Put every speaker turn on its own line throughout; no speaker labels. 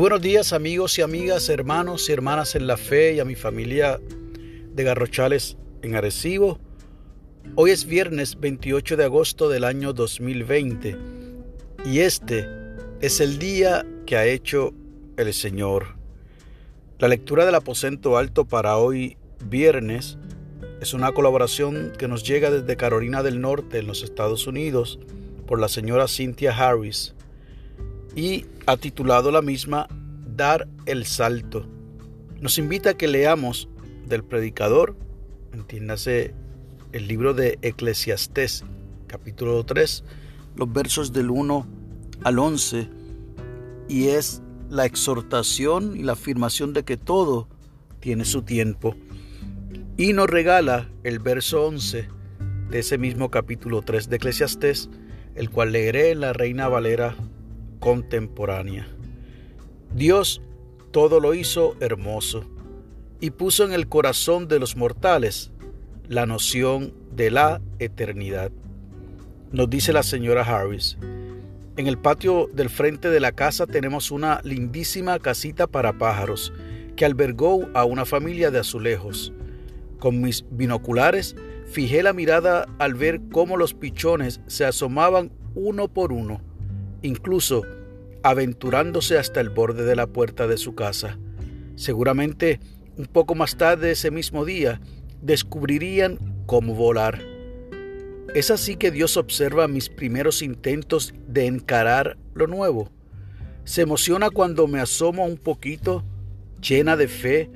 buenos días amigos y amigas, hermanos y hermanas en la fe y a mi familia de Garrochales en Arecibo. Hoy es viernes 28 de agosto del año 2020 y este es el día que ha hecho el Señor. La lectura del aposento alto para hoy viernes es una colaboración que nos llega desde Carolina del Norte en los Estados Unidos por la señora Cynthia Harris y ha titulado la misma Dar el Salto. Nos invita a que leamos del predicador, entiéndase el libro de Eclesiastés, capítulo 3, los versos del 1 al 11, y es la exhortación y la afirmación de que todo tiene su tiempo. Y nos regala el verso 11 de ese mismo capítulo 3 de Eclesiastés, el cual leeré en la Reina Valera contemporánea. Dios todo lo hizo hermoso y puso en el corazón de los mortales la noción de la eternidad. Nos dice la señora Harris, en el patio del frente de la casa tenemos una lindísima casita para pájaros que albergó a una familia de azulejos. Con mis binoculares fijé la mirada al ver cómo los pichones se asomaban uno por uno incluso aventurándose hasta el borde de la puerta de su casa. Seguramente un poco más tarde ese mismo día descubrirían cómo volar. Es así que Dios observa mis primeros intentos de encarar lo nuevo. Se emociona cuando me asomo un poquito, llena de fe,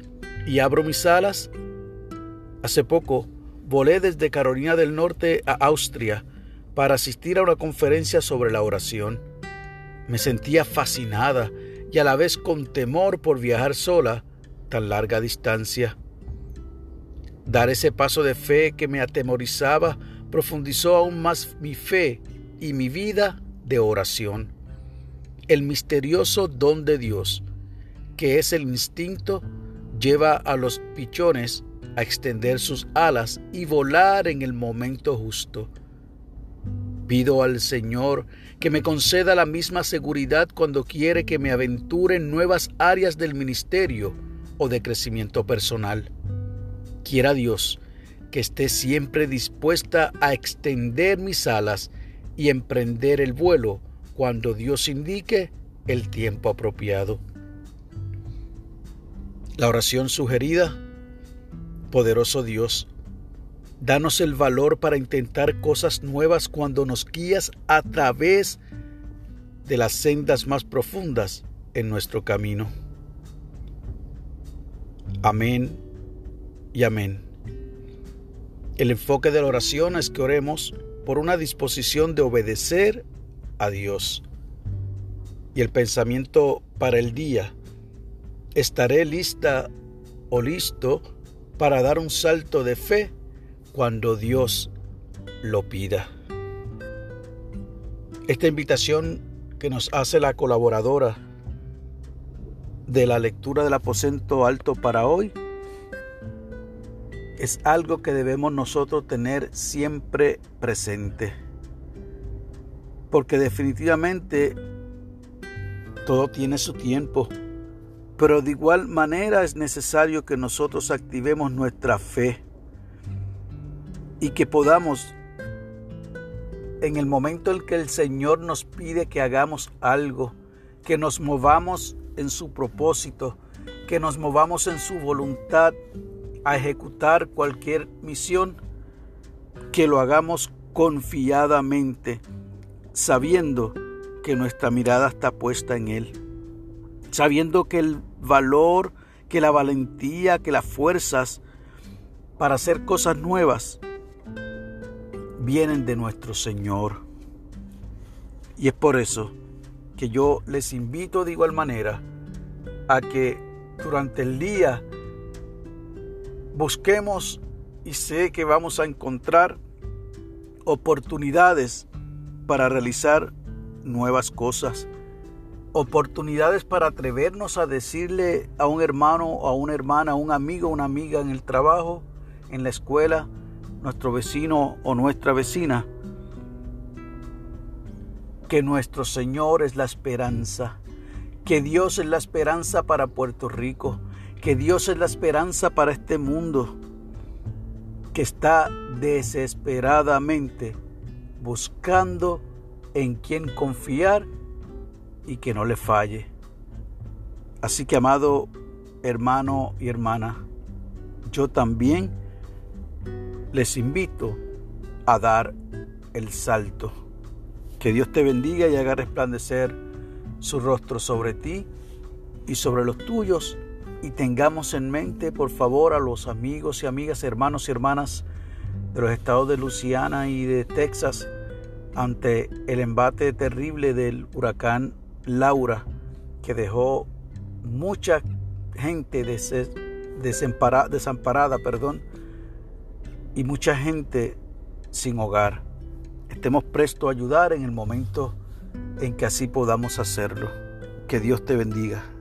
y abro mis alas. Hace poco volé desde Carolina del Norte a Austria para asistir a una conferencia sobre la oración. Me sentía fascinada y a la vez con temor por viajar sola tan larga distancia. Dar ese paso de fe que me atemorizaba profundizó aún más mi fe y mi vida de oración. El misterioso don de Dios, que es el instinto, lleva a los pichones a extender sus alas y volar en el momento justo. Pido al Señor que me conceda la misma seguridad cuando quiere que me aventure en nuevas áreas del ministerio o de crecimiento personal. Quiera Dios que esté siempre dispuesta a extender mis alas y emprender el vuelo cuando Dios indique el tiempo apropiado. La oración sugerida, poderoso Dios, Danos el valor para intentar cosas nuevas cuando nos guías a través de las sendas más profundas en nuestro camino. Amén y amén. El enfoque de la oración es que oremos por una disposición de obedecer a Dios. Y el pensamiento para el día, estaré lista o listo para dar un salto de fe cuando Dios lo pida. Esta invitación que nos hace la colaboradora de la lectura del aposento alto para hoy es algo que debemos nosotros tener siempre presente. Porque definitivamente todo tiene su tiempo. Pero de igual manera es necesario que nosotros activemos nuestra fe y que podamos, en el momento en que el Señor nos pide que hagamos algo, que nos movamos en su propósito, que nos movamos en su voluntad a ejecutar cualquier misión, que lo hagamos confiadamente, sabiendo que nuestra mirada está puesta en Él, sabiendo que el valor, que la valentía, que las fuerzas para hacer cosas nuevas vienen de nuestro Señor. Y es por eso que yo les invito de igual manera a que durante el día busquemos y sé que vamos a encontrar oportunidades para realizar nuevas cosas, oportunidades para atrevernos a decirle a un hermano, a una hermana, a un amigo, a una amiga en el trabajo, en la escuela, nuestro vecino o nuestra vecina, que nuestro Señor es la esperanza, que Dios es la esperanza para Puerto Rico, que Dios es la esperanza para este mundo que está desesperadamente buscando en quien confiar y que no le falle. Así que amado hermano y hermana, yo también les invito a dar el salto. Que Dios te bendiga y haga resplandecer su rostro sobre ti y sobre los tuyos. Y tengamos en mente, por favor, a los amigos y amigas, hermanos y hermanas de los estados de Luisiana y de Texas ante el embate terrible del huracán Laura que dejó mucha gente desamparada, perdón, y mucha gente sin hogar. Estemos prestos a ayudar en el momento en que así podamos hacerlo. Que Dios te bendiga.